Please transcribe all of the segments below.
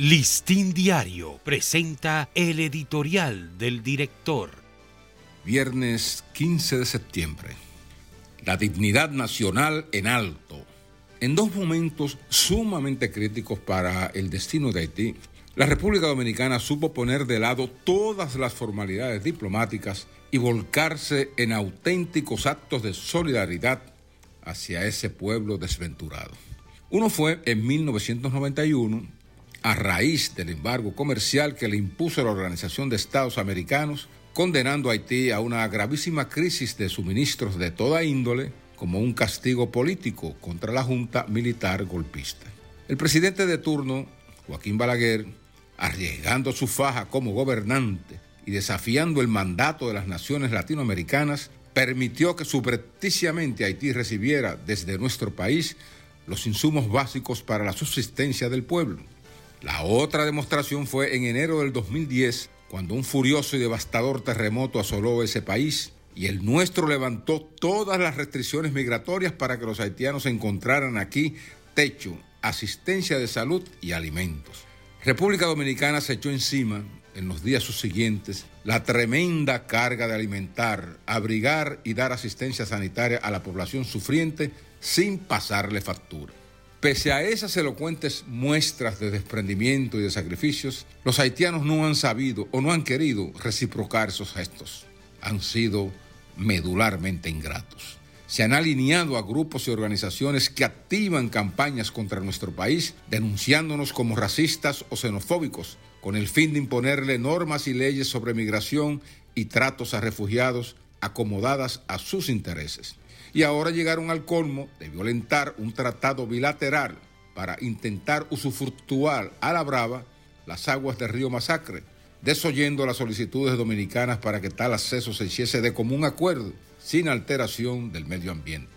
Listín Diario presenta el editorial del director. Viernes 15 de septiembre. La dignidad nacional en alto. En dos momentos sumamente críticos para el destino de Haití, la República Dominicana supo poner de lado todas las formalidades diplomáticas y volcarse en auténticos actos de solidaridad hacia ese pueblo desventurado. Uno fue en 1991 a raíz del embargo comercial que le impuso la Organización de Estados Americanos, condenando a Haití a una gravísima crisis de suministros de toda índole como un castigo político contra la Junta Militar Golpista. El presidente de turno, Joaquín Balaguer, arriesgando su faja como gobernante y desafiando el mandato de las naciones latinoamericanas, permitió que subrepticiamente Haití recibiera desde nuestro país los insumos básicos para la subsistencia del pueblo. La otra demostración fue en enero del 2010, cuando un furioso y devastador terremoto asoló ese país y el nuestro levantó todas las restricciones migratorias para que los haitianos encontraran aquí techo, asistencia de salud y alimentos. República Dominicana se echó encima en los días subsiguientes la tremenda carga de alimentar, abrigar y dar asistencia sanitaria a la población sufriente sin pasarle factura. Pese a esas elocuentes muestras de desprendimiento y de sacrificios, los haitianos no han sabido o no han querido reciprocar esos gestos. Han sido medularmente ingratos. Se han alineado a grupos y organizaciones que activan campañas contra nuestro país, denunciándonos como racistas o xenofóbicos, con el fin de imponerle normas y leyes sobre migración y tratos a refugiados acomodadas a sus intereses y ahora llegaron al colmo de violentar un tratado bilateral para intentar usufructuar a la brava las aguas del río Masacre, desoyendo las solicitudes dominicanas para que tal acceso se hiciese de común acuerdo, sin alteración del medio ambiente.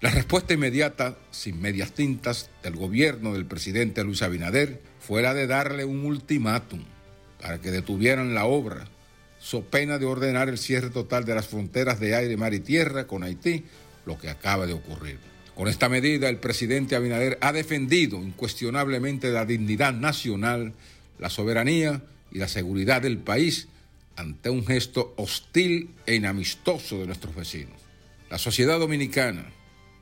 La respuesta inmediata, sin medias tintas, del gobierno del presidente Luis Abinader fue la de darle un ultimátum para que detuvieran la obra, so pena de ordenar el cierre total de las fronteras de aire, mar y tierra con Haití lo que acaba de ocurrir. Con esta medida, el presidente Abinader ha defendido incuestionablemente la dignidad nacional, la soberanía y la seguridad del país ante un gesto hostil e inamistoso de nuestros vecinos. La sociedad dominicana,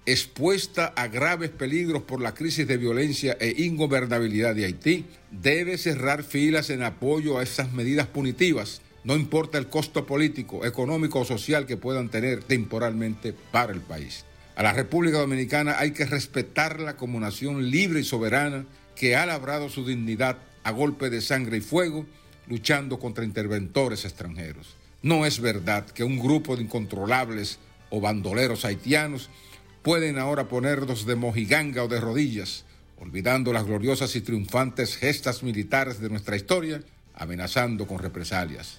expuesta a graves peligros por la crisis de violencia e ingobernabilidad de Haití, debe cerrar filas en apoyo a esas medidas punitivas no importa el costo político, económico o social que puedan tener temporalmente para el país. A la República Dominicana hay que respetarla como nación libre y soberana que ha labrado su dignidad a golpe de sangre y fuego, luchando contra interventores extranjeros. No es verdad que un grupo de incontrolables o bandoleros haitianos pueden ahora ponernos de mojiganga o de rodillas, olvidando las gloriosas y triunfantes gestas militares de nuestra historia, amenazando con represalias.